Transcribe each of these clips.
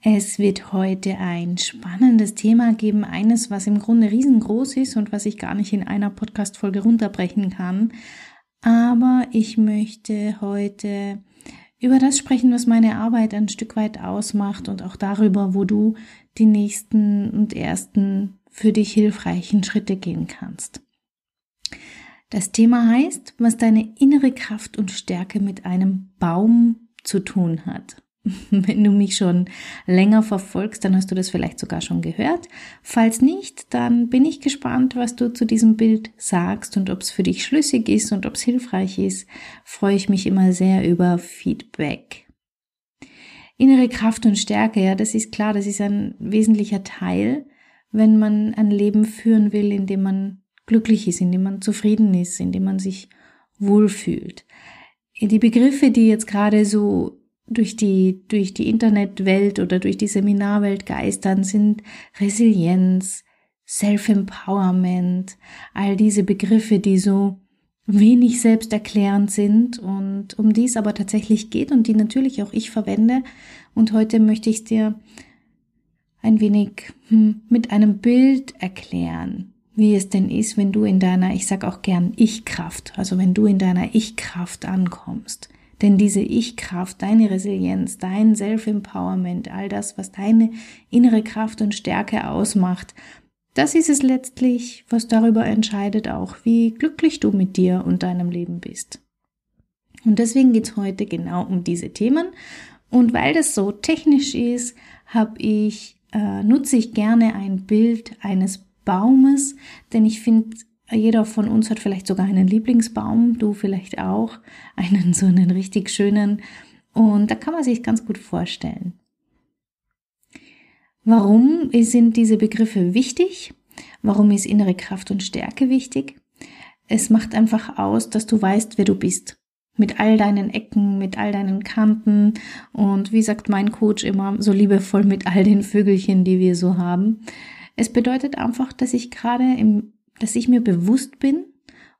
Es wird heute ein spannendes Thema geben, eines, was im Grunde riesengroß ist und was ich gar nicht in einer Podcast-Folge runterbrechen kann. Aber ich möchte heute über das sprechen, was meine Arbeit ein Stück weit ausmacht und auch darüber, wo du die nächsten und ersten für dich hilfreichen Schritte gehen kannst. Das Thema heißt, was deine innere Kraft und Stärke mit einem Baum zu tun hat. Wenn du mich schon länger verfolgst, dann hast du das vielleicht sogar schon gehört. Falls nicht, dann bin ich gespannt, was du zu diesem Bild sagst und ob es für dich schlüssig ist und ob es hilfreich ist. Freue ich mich immer sehr über Feedback. Innere Kraft und Stärke, ja, das ist klar, das ist ein wesentlicher Teil, wenn man ein Leben führen will, in dem man glücklich ist, in dem man zufrieden ist, in dem man sich wohlfühlt. Die Begriffe, die jetzt gerade so durch die, durch die Internetwelt oder durch die Seminarwelt geistern, sind Resilienz, Self-Empowerment, all diese Begriffe, die so wenig selbsterklärend sind und um die es aber tatsächlich geht und die natürlich auch ich verwende. Und heute möchte ich es dir ein wenig hm, mit einem Bild erklären, wie es denn ist, wenn du in deiner, ich sag auch gern Ich-Kraft, also wenn du in deiner Ich-Kraft ankommst. Denn diese Ich-Kraft, deine Resilienz, dein Self-Empowerment, all das, was deine innere Kraft und Stärke ausmacht, das ist es letztlich, was darüber entscheidet auch, wie glücklich du mit dir und deinem Leben bist. Und deswegen geht's heute genau um diese Themen. Und weil das so technisch ist, habe ich, äh, nutze ich gerne ein Bild eines Baumes, denn ich finde, jeder von uns hat vielleicht sogar einen Lieblingsbaum, du vielleicht auch, einen so einen richtig schönen. Und da kann man sich ganz gut vorstellen. Warum sind diese Begriffe wichtig? Warum ist innere Kraft und Stärke wichtig? Es macht einfach aus, dass du weißt, wer du bist. Mit all deinen Ecken, mit all deinen Kanten und wie sagt mein Coach immer, so liebevoll mit all den Vögelchen, die wir so haben. Es bedeutet einfach, dass ich gerade im dass ich mir bewusst bin,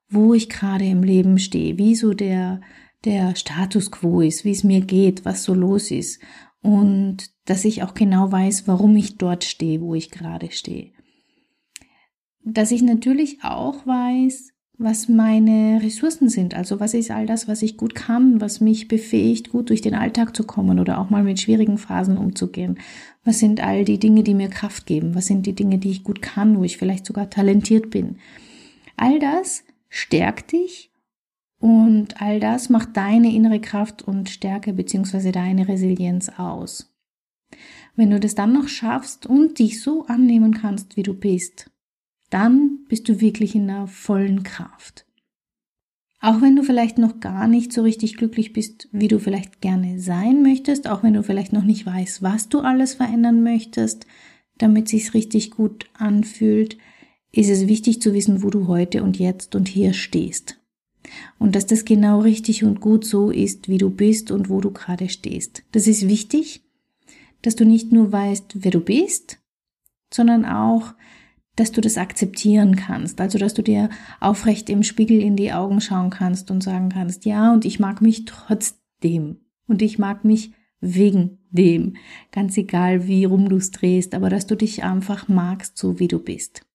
wo ich gerade im Leben stehe, wie so der, der Status quo ist, wie es mir geht, was so los ist und dass ich auch genau weiß, warum ich dort stehe, wo ich gerade stehe. Dass ich natürlich auch weiß, was meine Ressourcen sind, also was ist all das, was ich gut kann, was mich befähigt, gut durch den Alltag zu kommen oder auch mal mit schwierigen Phasen umzugehen. Was sind all die Dinge, die mir Kraft geben? Was sind die Dinge, die ich gut kann, wo ich vielleicht sogar talentiert bin? All das stärkt dich und all das macht deine innere Kraft und Stärke beziehungsweise deine Resilienz aus. Wenn du das dann noch schaffst und dich so annehmen kannst, wie du bist, dann bist du wirklich in der vollen Kraft. Auch wenn du vielleicht noch gar nicht so richtig glücklich bist, wie du vielleicht gerne sein möchtest, auch wenn du vielleicht noch nicht weißt, was du alles verändern möchtest, damit sich's richtig gut anfühlt, ist es wichtig zu wissen, wo du heute und jetzt und hier stehst. Und dass das genau richtig und gut so ist, wie du bist und wo du gerade stehst. Das ist wichtig, dass du nicht nur weißt, wer du bist, sondern auch, dass du das akzeptieren kannst. Also, dass du dir aufrecht im Spiegel in die Augen schauen kannst und sagen kannst, ja, und ich mag mich trotzdem. Und ich mag mich wegen dem. Ganz egal, wie rum du es drehst, aber dass du dich einfach magst, so wie du bist.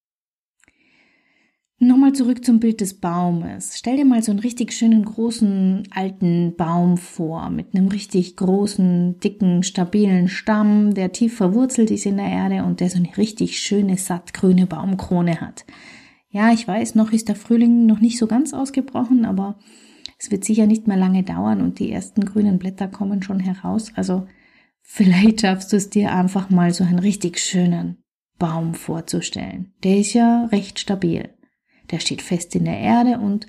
Nochmal zurück zum Bild des Baumes. Stell dir mal so einen richtig schönen großen alten Baum vor mit einem richtig großen, dicken, stabilen Stamm, der tief verwurzelt ist in der Erde und der so eine richtig schöne, sattgrüne Baumkrone hat. Ja, ich weiß, noch ist der Frühling noch nicht so ganz ausgebrochen, aber es wird sicher nicht mehr lange dauern und die ersten grünen Blätter kommen schon heraus. Also vielleicht schaffst du es dir einfach mal so einen richtig schönen Baum vorzustellen. Der ist ja recht stabil. Der steht fest in der Erde und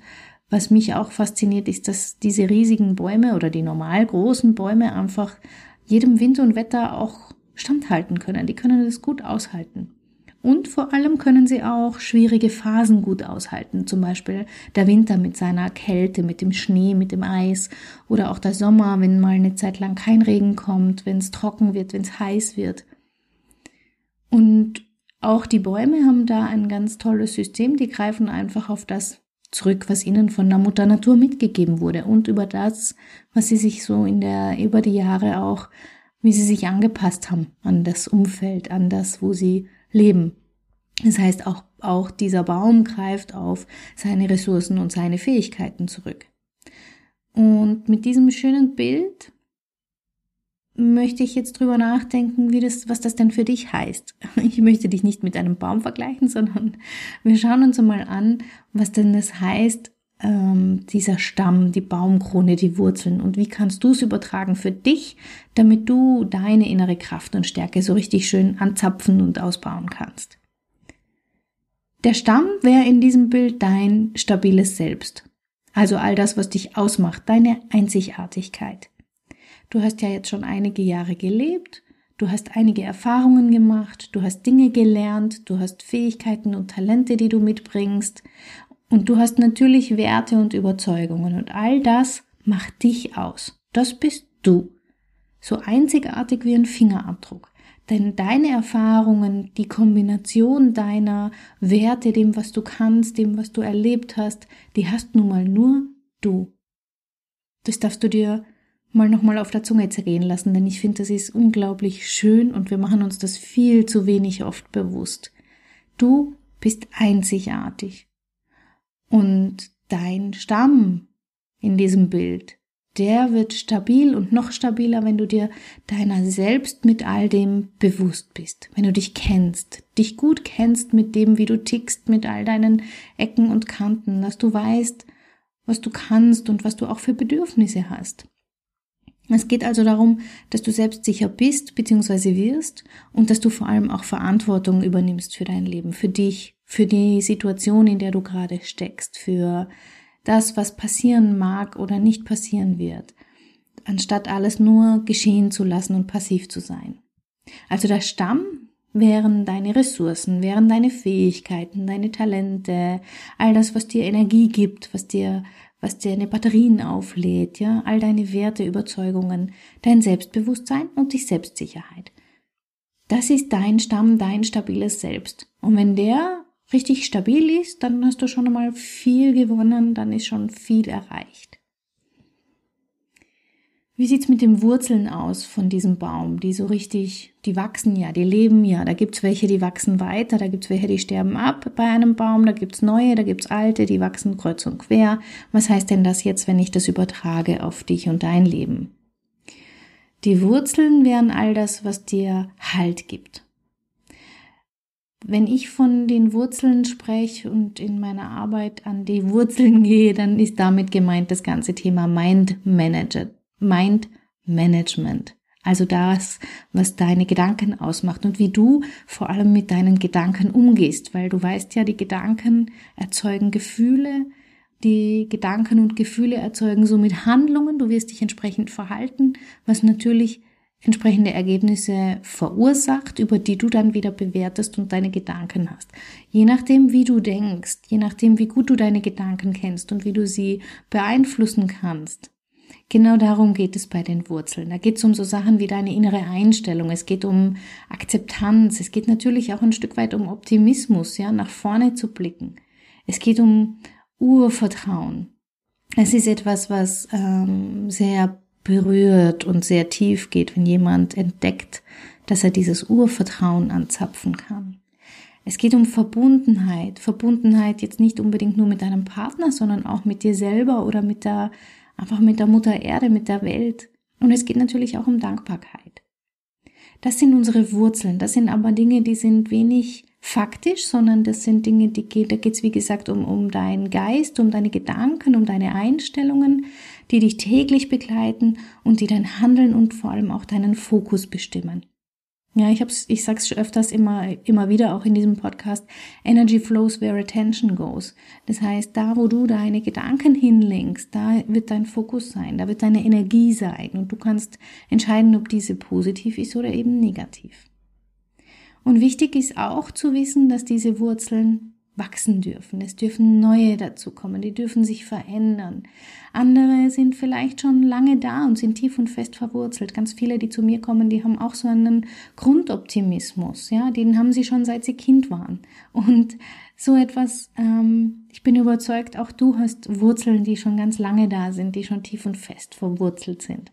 was mich auch fasziniert, ist, dass diese riesigen Bäume oder die normal großen Bäume einfach jedem Wind und Wetter auch standhalten können. Die können das gut aushalten. Und vor allem können sie auch schwierige Phasen gut aushalten. Zum Beispiel der Winter mit seiner Kälte, mit dem Schnee, mit dem Eis. Oder auch der Sommer, wenn mal eine Zeit lang kein Regen kommt, wenn es trocken wird, wenn es heiß wird. Und auch die Bäume haben da ein ganz tolles System. Die greifen einfach auf das zurück, was ihnen von der Mutter Natur mitgegeben wurde und über das, was sie sich so in der, über die Jahre auch, wie sie sich angepasst haben an das Umfeld, an das, wo sie leben. Das heißt, auch, auch dieser Baum greift auf seine Ressourcen und seine Fähigkeiten zurück. Und mit diesem schönen Bild möchte ich jetzt drüber nachdenken, wie das, was das denn für dich heißt. Ich möchte dich nicht mit einem Baum vergleichen, sondern wir schauen uns einmal an, was denn das heißt, ähm, dieser Stamm, die Baumkrone, die Wurzeln und wie kannst du es übertragen für dich, damit du deine innere Kraft und Stärke so richtig schön anzapfen und ausbauen kannst. Der Stamm wäre in diesem Bild dein stabiles Selbst. Also all das, was dich ausmacht, deine Einzigartigkeit. Du hast ja jetzt schon einige Jahre gelebt, du hast einige Erfahrungen gemacht, du hast Dinge gelernt, du hast Fähigkeiten und Talente, die du mitbringst und du hast natürlich Werte und Überzeugungen und all das macht dich aus. Das bist du. So einzigartig wie ein Fingerabdruck. Denn deine Erfahrungen, die Kombination deiner Werte, dem, was du kannst, dem, was du erlebt hast, die hast nun mal nur du. Das darfst du dir mal nochmal auf der Zunge zergehen lassen, denn ich finde, das ist unglaublich schön und wir machen uns das viel zu wenig oft bewusst. Du bist einzigartig. Und dein Stamm in diesem Bild, der wird stabil und noch stabiler, wenn du dir deiner selbst mit all dem bewusst bist, wenn du dich kennst, dich gut kennst mit dem, wie du tickst, mit all deinen Ecken und Kanten, dass du weißt, was du kannst und was du auch für Bedürfnisse hast. Es geht also darum, dass du selbstsicher bist bzw. wirst und dass du vor allem auch Verantwortung übernimmst für dein Leben, für dich, für die Situation, in der du gerade steckst, für das, was passieren mag oder nicht passieren wird, anstatt alles nur geschehen zu lassen und passiv zu sein. Also der Stamm wären deine Ressourcen, wären deine Fähigkeiten, deine Talente, all das, was dir Energie gibt, was dir was deine Batterien auflädt, ja, all deine Werte, Überzeugungen, dein Selbstbewusstsein und die Selbstsicherheit. Das ist dein Stamm, dein stabiles Selbst. Und wenn der richtig stabil ist, dann hast du schon einmal viel gewonnen, dann ist schon viel erreicht. Wie sieht's mit den Wurzeln aus von diesem Baum? Die so richtig, die wachsen ja, die leben ja. Da gibt's welche, die wachsen weiter, da gibt's welche, die sterben ab bei einem Baum, da gibt's neue, da gibt's alte, die wachsen kreuz und quer. Was heißt denn das jetzt, wenn ich das übertrage auf dich und dein Leben? Die Wurzeln wären all das, was dir Halt gibt. Wenn ich von den Wurzeln spreche und in meiner Arbeit an die Wurzeln gehe, dann ist damit gemeint das ganze Thema Mind Manager, Mind Management. Also das, was deine Gedanken ausmacht und wie du vor allem mit deinen Gedanken umgehst, weil du weißt ja, die Gedanken erzeugen Gefühle, die Gedanken und Gefühle erzeugen somit Handlungen, du wirst dich entsprechend verhalten, was natürlich entsprechende Ergebnisse verursacht, über die du dann wieder bewertest und deine Gedanken hast. Je nachdem, wie du denkst, je nachdem, wie gut du deine Gedanken kennst und wie du sie beeinflussen kannst, Genau darum geht es bei den Wurzeln. Da geht es um so Sachen wie deine innere Einstellung. Es geht um Akzeptanz. Es geht natürlich auch ein Stück weit um Optimismus, ja, nach vorne zu blicken. Es geht um Urvertrauen. Es ist etwas, was ähm, sehr berührt und sehr tief geht, wenn jemand entdeckt, dass er dieses Urvertrauen anzapfen kann. Es geht um Verbundenheit. Verbundenheit jetzt nicht unbedingt nur mit deinem Partner, sondern auch mit dir selber oder mit der einfach mit der Mutter Erde, mit der Welt. Und es geht natürlich auch um Dankbarkeit. Das sind unsere Wurzeln. Das sind aber Dinge, die sind wenig faktisch, sondern das sind Dinge, die geht, da geht es wie gesagt um, um deinen Geist, um deine Gedanken, um deine Einstellungen, die dich täglich begleiten und die dein Handeln und vor allem auch deinen Fokus bestimmen. Ja, ich hab's, ich sag's öfters immer, immer wieder auch in diesem Podcast. Energy flows where attention goes. Das heißt, da, wo du deine Gedanken hinlenkst, da wird dein Fokus sein, da wird deine Energie sein und du kannst entscheiden, ob diese positiv ist oder eben negativ. Und wichtig ist auch zu wissen, dass diese Wurzeln wachsen dürfen. Es dürfen neue dazukommen, die dürfen sich verändern. Andere sind vielleicht schon lange da und sind tief und fest verwurzelt. Ganz viele, die zu mir kommen, die haben auch so einen Grundoptimismus, ja, den haben sie schon seit sie Kind waren. Und so etwas, ähm, ich bin überzeugt, auch du hast Wurzeln, die schon ganz lange da sind, die schon tief und fest verwurzelt sind.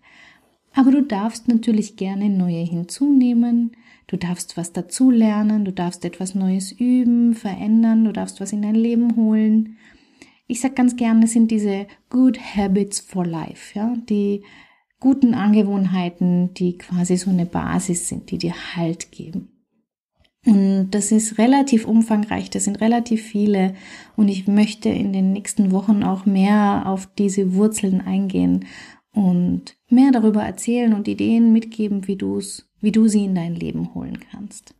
Aber du darfst natürlich gerne neue hinzunehmen, Du darfst was dazulernen, du darfst etwas Neues üben, verändern, du darfst was in dein Leben holen. Ich sag ganz gerne, sind diese Good Habits for Life, ja, die guten Angewohnheiten, die quasi so eine Basis sind, die dir Halt geben. Und das ist relativ umfangreich, das sind relativ viele und ich möchte in den nächsten Wochen auch mehr auf diese Wurzeln eingehen und mehr darüber erzählen und Ideen mitgeben, wie du es wie du sie in dein Leben holen kannst.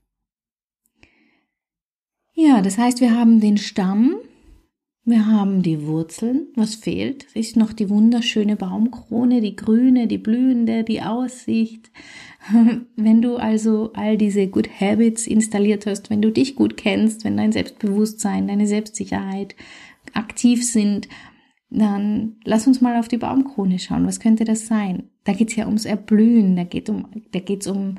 Ja, das heißt, wir haben den Stamm, wir haben die Wurzeln. Was fehlt? Ist noch die wunderschöne Baumkrone, die grüne, die blühende, die Aussicht. Wenn du also all diese Good Habits installiert hast, wenn du dich gut kennst, wenn dein Selbstbewusstsein, deine Selbstsicherheit aktiv sind, dann lass uns mal auf die Baumkrone schauen. Was könnte das sein? Da geht's ja ums Erblühen, da geht um, da geht's um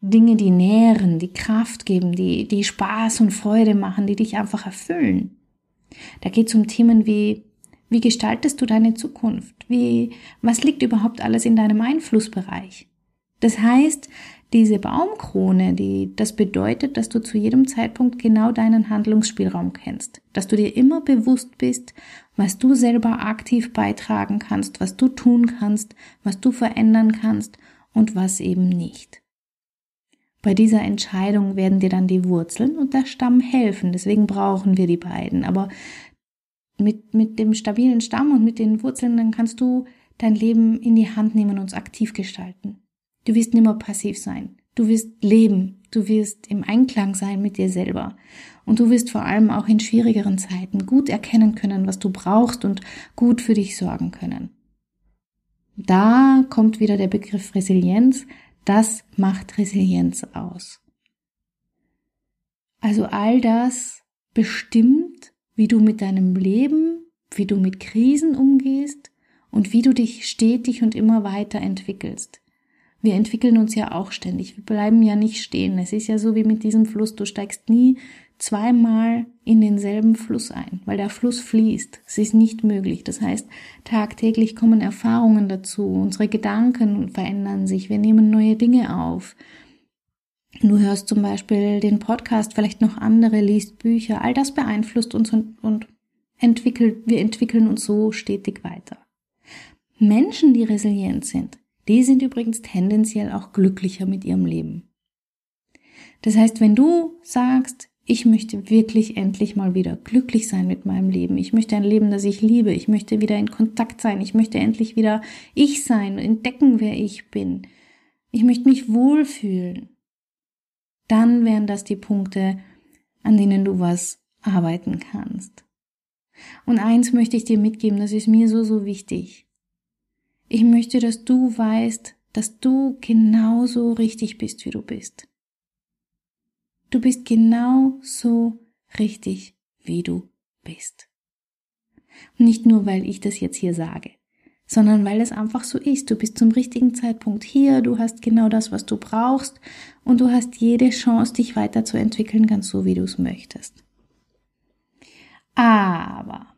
Dinge, die nähren, die Kraft geben, die, die Spaß und Freude machen, die dich einfach erfüllen. Da geht's um Themen wie, wie gestaltest du deine Zukunft? Wie, was liegt überhaupt alles in deinem Einflussbereich? Das heißt, diese Baumkrone, die, das bedeutet, dass du zu jedem Zeitpunkt genau deinen Handlungsspielraum kennst, dass du dir immer bewusst bist, was du selber aktiv beitragen kannst, was du tun kannst, was du verändern kannst und was eben nicht. Bei dieser Entscheidung werden dir dann die Wurzeln und der Stamm helfen, deswegen brauchen wir die beiden, aber mit, mit dem stabilen Stamm und mit den Wurzeln, dann kannst du dein Leben in die Hand nehmen und es aktiv gestalten. Du wirst nimmer passiv sein. Du wirst leben. Du wirst im Einklang sein mit dir selber. Und du wirst vor allem auch in schwierigeren Zeiten gut erkennen können, was du brauchst und gut für dich sorgen können. Da kommt wieder der Begriff Resilienz. Das macht Resilienz aus. Also all das bestimmt, wie du mit deinem Leben, wie du mit Krisen umgehst und wie du dich stetig und immer weiter entwickelst wir entwickeln uns ja auch ständig. Wir bleiben ja nicht stehen. Es ist ja so wie mit diesem Fluss. Du steigst nie zweimal in denselben Fluss ein, weil der Fluss fließt. Es ist nicht möglich. Das heißt, tagtäglich kommen Erfahrungen dazu. Unsere Gedanken verändern sich. Wir nehmen neue Dinge auf. Du hörst zum Beispiel den Podcast, vielleicht noch andere, liest Bücher. All das beeinflusst uns und, und entwickelt, wir entwickeln uns so stetig weiter. Menschen, die resilient sind, die sind übrigens tendenziell auch glücklicher mit ihrem Leben. Das heißt, wenn du sagst, ich möchte wirklich endlich mal wieder glücklich sein mit meinem Leben. Ich möchte ein Leben, das ich liebe. Ich möchte wieder in Kontakt sein. Ich möchte endlich wieder ich sein, entdecken, wer ich bin. Ich möchte mich wohlfühlen. Dann wären das die Punkte, an denen du was arbeiten kannst. Und eins möchte ich dir mitgeben, das ist mir so, so wichtig. Ich möchte, dass du weißt, dass du genauso richtig bist, wie du bist. Du bist genau so richtig, wie du bist. Nicht nur, weil ich das jetzt hier sage, sondern weil es einfach so ist. Du bist zum richtigen Zeitpunkt hier, du hast genau das, was du brauchst und du hast jede Chance, dich weiterzuentwickeln, ganz so, wie du es möchtest. Aber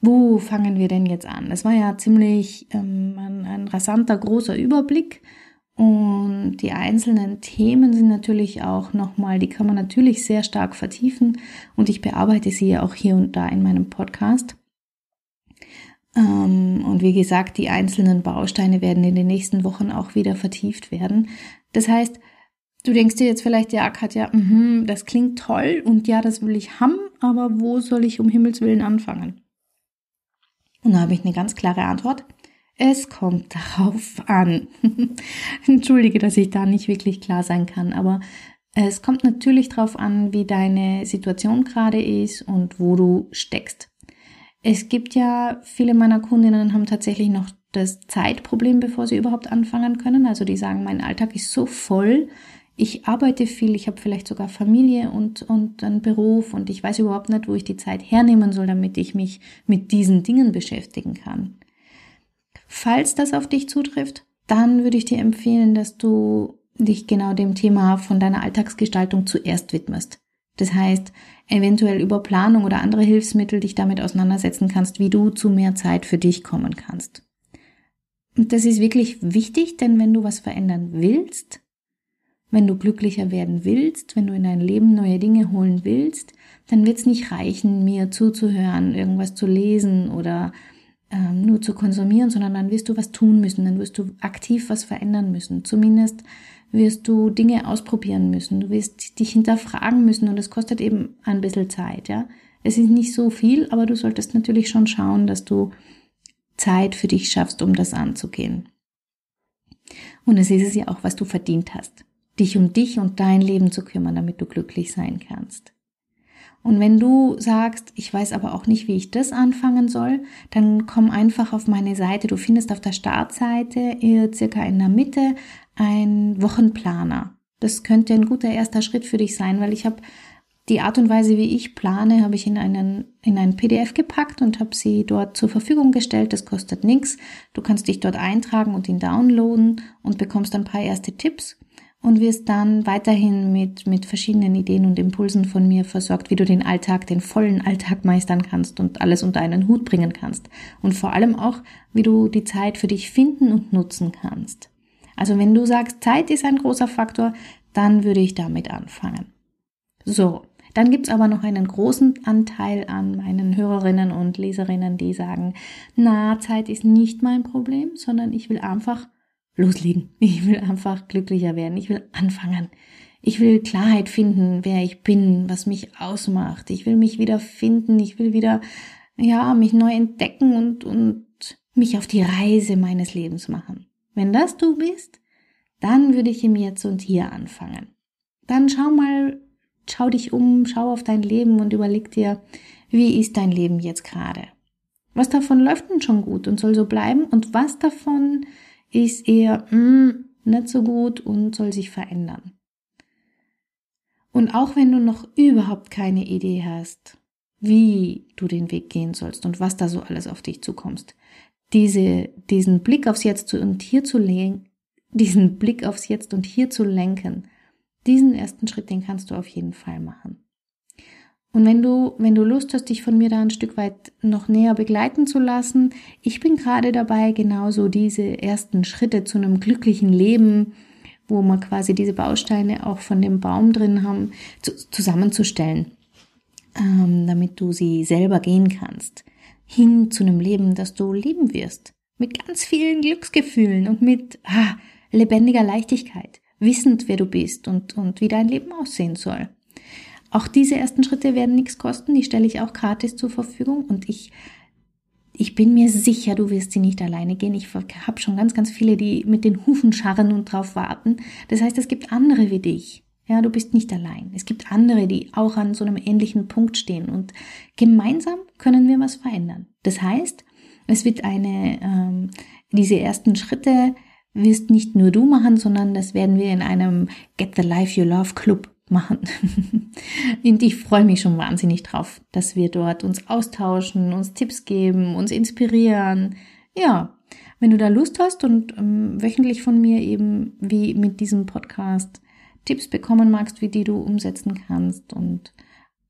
wo fangen wir denn jetzt an? Es war ja ziemlich ähm, ein, ein rasanter, großer Überblick. Und die einzelnen Themen sind natürlich auch nochmal, die kann man natürlich sehr stark vertiefen. Und ich bearbeite sie ja auch hier und da in meinem Podcast. Ähm, und wie gesagt, die einzelnen Bausteine werden in den nächsten Wochen auch wieder vertieft werden. Das heißt, du denkst dir jetzt vielleicht, ja, Katja, mh, das klingt toll und ja, das will ich haben, aber wo soll ich um Himmels Willen anfangen? Und da habe ich eine ganz klare Antwort. Es kommt darauf an. Entschuldige, dass ich da nicht wirklich klar sein kann, aber es kommt natürlich darauf an, wie deine Situation gerade ist und wo du steckst. Es gibt ja, viele meiner Kundinnen haben tatsächlich noch das Zeitproblem, bevor sie überhaupt anfangen können. Also die sagen, mein Alltag ist so voll, ich arbeite viel, ich habe vielleicht sogar Familie und, und einen Beruf und ich weiß überhaupt nicht, wo ich die Zeit hernehmen soll, damit ich mich mit diesen Dingen beschäftigen kann. Falls das auf dich zutrifft, dann würde ich dir empfehlen, dass du dich genau dem Thema von deiner Alltagsgestaltung zuerst widmest. Das heißt, eventuell über Planung oder andere Hilfsmittel dich damit auseinandersetzen kannst, wie du zu mehr Zeit für dich kommen kannst. Und das ist wirklich wichtig, denn wenn du was verändern willst, wenn du glücklicher werden willst, wenn du in dein Leben neue Dinge holen willst, dann wird es nicht reichen, mir zuzuhören, irgendwas zu lesen oder ähm, nur zu konsumieren, sondern dann wirst du was tun müssen, dann wirst du aktiv was verändern müssen. Zumindest wirst du Dinge ausprobieren müssen, du wirst dich hinterfragen müssen und es kostet eben ein bisschen Zeit, ja. Es ist nicht so viel, aber du solltest natürlich schon schauen, dass du Zeit für dich schaffst, um das anzugehen. Und es ist es ja auch, was du verdient hast, dich um dich und dein Leben zu kümmern, damit du glücklich sein kannst. Und wenn du sagst, ich weiß aber auch nicht, wie ich das anfangen soll, dann komm einfach auf meine Seite. Du findest auf der Startseite circa in der Mitte ein Wochenplaner. Das könnte ein guter erster Schritt für dich sein, weil ich habe die Art und Weise, wie ich plane, habe ich in einen in ein PDF gepackt und habe sie dort zur Verfügung gestellt. Das kostet nichts. Du kannst dich dort eintragen und ihn downloaden und bekommst ein paar erste Tipps und wirst dann weiterhin mit, mit verschiedenen Ideen und Impulsen von mir versorgt, wie du den Alltag, den vollen Alltag meistern kannst und alles unter einen Hut bringen kannst. Und vor allem auch, wie du die Zeit für dich finden und nutzen kannst. Also wenn du sagst, Zeit ist ein großer Faktor, dann würde ich damit anfangen. So, dann gibt's aber noch einen großen Anteil an meinen Hörerinnen und Leserinnen, die sagen, na, Zeit ist nicht mein Problem, sondern ich will einfach loslegen. Ich will einfach glücklicher werden. Ich will anfangen. Ich will Klarheit finden, wer ich bin, was mich ausmacht. Ich will mich wieder finden. Ich will wieder, ja, mich neu entdecken und, und mich auf die Reise meines Lebens machen. Wenn das du bist, dann würde ich im Jetzt und Hier anfangen. Dann schau mal, schau dich um, schau auf dein Leben und überleg dir, wie ist dein Leben jetzt gerade? Was davon läuft denn schon gut und soll so bleiben und was davon ist eher mm, nicht so gut und soll sich verändern. Und auch wenn du noch überhaupt keine Idee hast, wie du den Weg gehen sollst und was da so alles auf dich zukommst, diese, diesen Blick aufs Jetzt und hier zu legen, diesen Blick aufs Jetzt und hier zu lenken, diesen ersten Schritt, den kannst du auf jeden Fall machen. Und wenn du, wenn du Lust hast, dich von mir da ein Stück weit noch näher begleiten zu lassen, ich bin gerade dabei, genauso diese ersten Schritte zu einem glücklichen Leben, wo wir quasi diese Bausteine auch von dem Baum drin haben, zu, zusammenzustellen, ähm, damit du sie selber gehen kannst. Hin zu einem Leben, das du leben wirst. Mit ganz vielen Glücksgefühlen und mit ah, lebendiger Leichtigkeit, wissend, wer du bist und, und wie dein Leben aussehen soll. Auch diese ersten Schritte werden nichts kosten, die stelle ich auch gratis zur Verfügung und ich ich bin mir sicher, du wirst sie nicht alleine gehen. Ich habe schon ganz, ganz viele, die mit den Hufen scharren und drauf warten. Das heißt, es gibt andere wie dich. Ja, du bist nicht allein. Es gibt andere, die auch an so einem ähnlichen Punkt stehen und gemeinsam können wir was verändern. Das heißt, es wird eine, ähm, diese ersten Schritte wirst nicht nur du machen, sondern das werden wir in einem Get the Life You Love Club machen. Und ich freue mich schon wahnsinnig drauf, dass wir dort uns austauschen, uns Tipps geben, uns inspirieren. Ja, wenn du da Lust hast und ähm, wöchentlich von mir eben wie mit diesem Podcast Tipps bekommen magst, wie die du umsetzen kannst und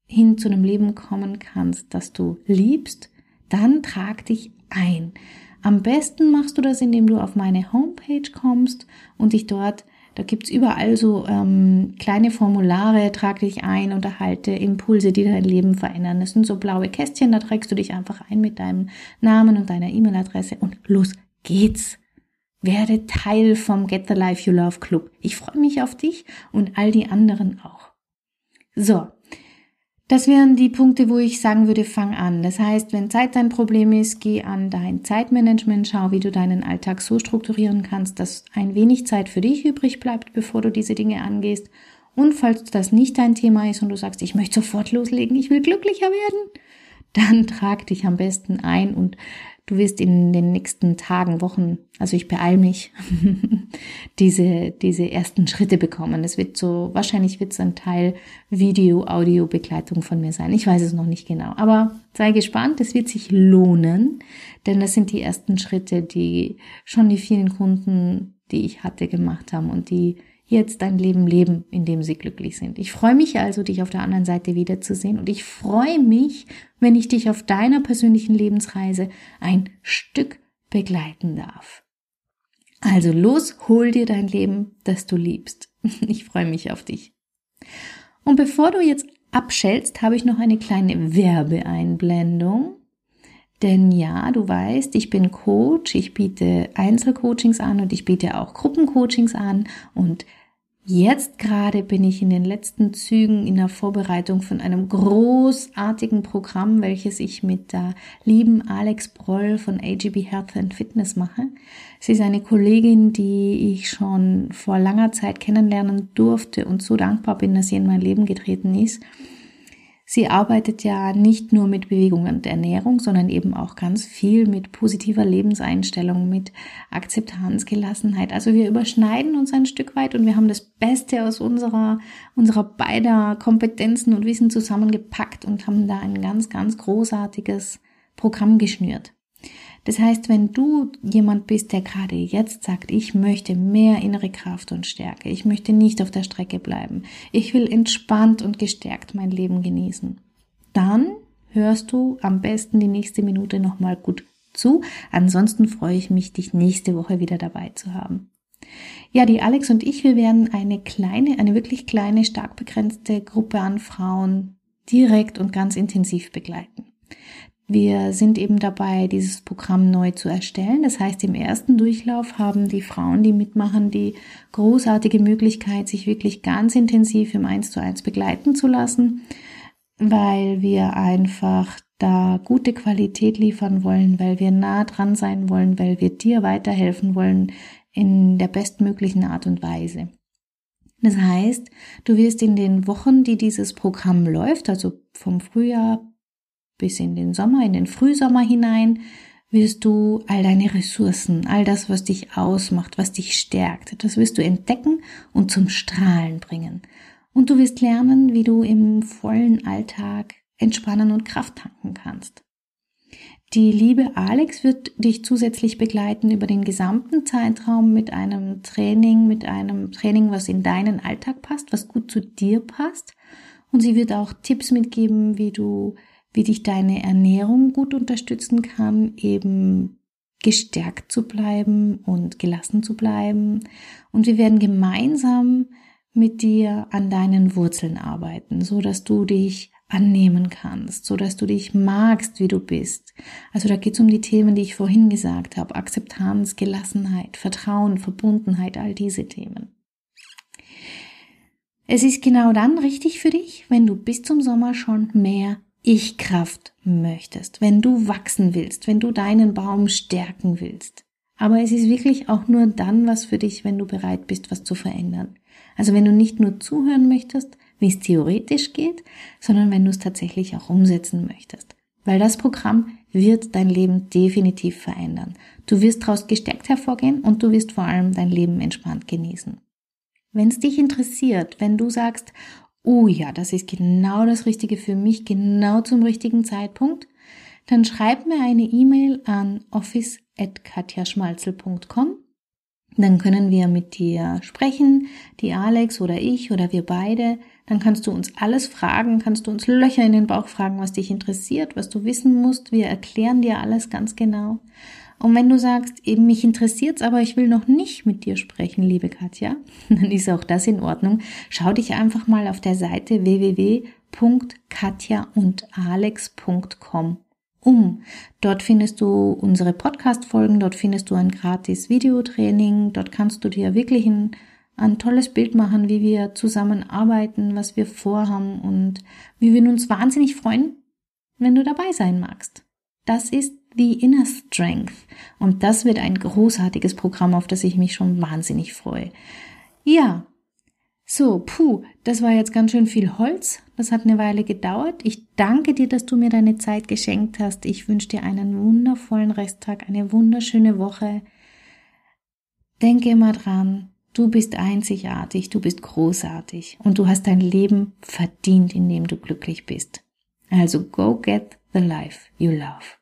hin zu einem Leben kommen kannst, das du liebst, dann trag dich ein. Am besten machst du das, indem du auf meine Homepage kommst und dich dort da gibt's überall so ähm, kleine Formulare, trag dich ein und erhalte Impulse, die dein Leben verändern. Das sind so blaue Kästchen, da trägst du dich einfach ein mit deinem Namen und deiner E-Mail-Adresse und los geht's. Werde Teil vom Get the Life You Love Club. Ich freue mich auf dich und all die anderen auch. So, Das wären die Punkte, wo ich sagen würde, fang an. Das heißt, wenn Zeit dein Problem ist, geh an dein Zeitmanagement, schau, wie du deinen Alltag so strukturieren kannst, dass ein wenig Zeit für dich übrig bleibt, bevor du diese Dinge angehst. Und falls das nicht dein Thema ist und du sagst, ich möchte sofort loslegen, ich will glücklicher werden, dann trag dich am besten ein und du wirst in den nächsten Tagen, Wochen, also ich beeil mich, diese, diese ersten Schritte bekommen. Es wird so, wahrscheinlich wird es ein Teil Video, Audio, Begleitung von mir sein. Ich weiß es noch nicht genau, aber sei gespannt, es wird sich lohnen, denn das sind die ersten Schritte, die schon die vielen Kunden, die ich hatte, gemacht haben und die jetzt dein Leben leben, in dem sie glücklich sind. Ich freue mich also, dich auf der anderen Seite wiederzusehen und ich freue mich, wenn ich dich auf deiner persönlichen Lebensreise ein Stück begleiten darf. Also los, hol dir dein Leben, das du liebst. Ich freue mich auf dich. Und bevor du jetzt abschältst, habe ich noch eine kleine Werbeeinblendung. Denn ja, du weißt, ich bin Coach, ich biete Einzelcoachings an und ich biete auch Gruppencoachings an und Jetzt gerade bin ich in den letzten Zügen in der Vorbereitung von einem großartigen Programm, welches ich mit der lieben Alex Broll von AGB Health and Fitness mache. Sie ist eine Kollegin, die ich schon vor langer Zeit kennenlernen durfte und so dankbar bin, dass sie in mein Leben getreten ist. Sie arbeitet ja nicht nur mit Bewegung und Ernährung, sondern eben auch ganz viel mit positiver Lebenseinstellung, mit Akzeptanz, Gelassenheit. Also wir überschneiden uns ein Stück weit und wir haben das Beste aus unserer, unserer beider Kompetenzen und Wissen zusammengepackt und haben da ein ganz, ganz großartiges Programm geschnürt. Das heißt, wenn du jemand bist, der gerade jetzt sagt, ich möchte mehr innere Kraft und Stärke, ich möchte nicht auf der Strecke bleiben, ich will entspannt und gestärkt mein Leben genießen, dann hörst du am besten die nächste Minute nochmal gut zu. Ansonsten freue ich mich, dich nächste Woche wieder dabei zu haben. Ja, die Alex und ich, wir werden eine kleine, eine wirklich kleine, stark begrenzte Gruppe an Frauen direkt und ganz intensiv begleiten. Wir sind eben dabei, dieses Programm neu zu erstellen. Das heißt, im ersten Durchlauf haben die Frauen, die mitmachen, die großartige Möglichkeit, sich wirklich ganz intensiv im 1 zu 1 begleiten zu lassen, weil wir einfach da gute Qualität liefern wollen, weil wir nah dran sein wollen, weil wir dir weiterhelfen wollen in der bestmöglichen Art und Weise. Das heißt, du wirst in den Wochen, die dieses Programm läuft, also vom Frühjahr bis in den Sommer, in den Frühsommer hinein, wirst du all deine Ressourcen, all das, was dich ausmacht, was dich stärkt, das wirst du entdecken und zum Strahlen bringen. Und du wirst lernen, wie du im vollen Alltag entspannen und Kraft tanken kannst. Die liebe Alex wird dich zusätzlich begleiten über den gesamten Zeitraum mit einem Training, mit einem Training, was in deinen Alltag passt, was gut zu dir passt. Und sie wird auch Tipps mitgeben, wie du wie dich deine Ernährung gut unterstützen kann, eben gestärkt zu bleiben und gelassen zu bleiben. Und wir werden gemeinsam mit dir an deinen Wurzeln arbeiten, so dass du dich annehmen kannst, so dass du dich magst, wie du bist. Also da geht es um die Themen, die ich vorhin gesagt habe. Akzeptanz, Gelassenheit, Vertrauen, Verbundenheit, all diese Themen. Es ist genau dann richtig für dich, wenn du bis zum Sommer schon mehr ich-Kraft möchtest, wenn du wachsen willst, wenn du deinen Baum stärken willst. Aber es ist wirklich auch nur dann was für dich, wenn du bereit bist, was zu verändern. Also wenn du nicht nur zuhören möchtest, wie es theoretisch geht, sondern wenn du es tatsächlich auch umsetzen möchtest. Weil das Programm wird dein Leben definitiv verändern. Du wirst daraus gestärkt hervorgehen und du wirst vor allem dein Leben entspannt genießen. Wenn es dich interessiert, wenn du sagst, oh ja, das ist genau das Richtige für mich, genau zum richtigen Zeitpunkt, dann schreib mir eine E-Mail an office.katjaschmalzel.com. Dann können wir mit dir sprechen, die Alex oder ich oder wir beide. Dann kannst du uns alles fragen, kannst du uns Löcher in den Bauch fragen, was dich interessiert, was du wissen musst. Wir erklären dir alles ganz genau. Und wenn du sagst, eben mich interessiert's, aber ich will noch nicht mit dir sprechen, liebe Katja, dann ist auch das in Ordnung. Schau dich einfach mal auf der Seite www.katjaundalex.com um. Dort findest du unsere Podcast-Folgen, dort findest du ein gratis Videotraining, dort kannst du dir wirklich ein ein tolles Bild machen, wie wir zusammenarbeiten, was wir vorhaben und wie wir uns wahnsinnig freuen, wenn du dabei sein magst. Das ist The Inner Strength und das wird ein großartiges Programm, auf das ich mich schon wahnsinnig freue. Ja, so, puh, das war jetzt ganz schön viel Holz. Das hat eine Weile gedauert. Ich danke dir, dass du mir deine Zeit geschenkt hast. Ich wünsche dir einen wundervollen Resttag, eine wunderschöne Woche. Denke immer dran, du bist einzigartig, du bist großartig und du hast dein Leben verdient, indem du glücklich bist. Also go get the life you love.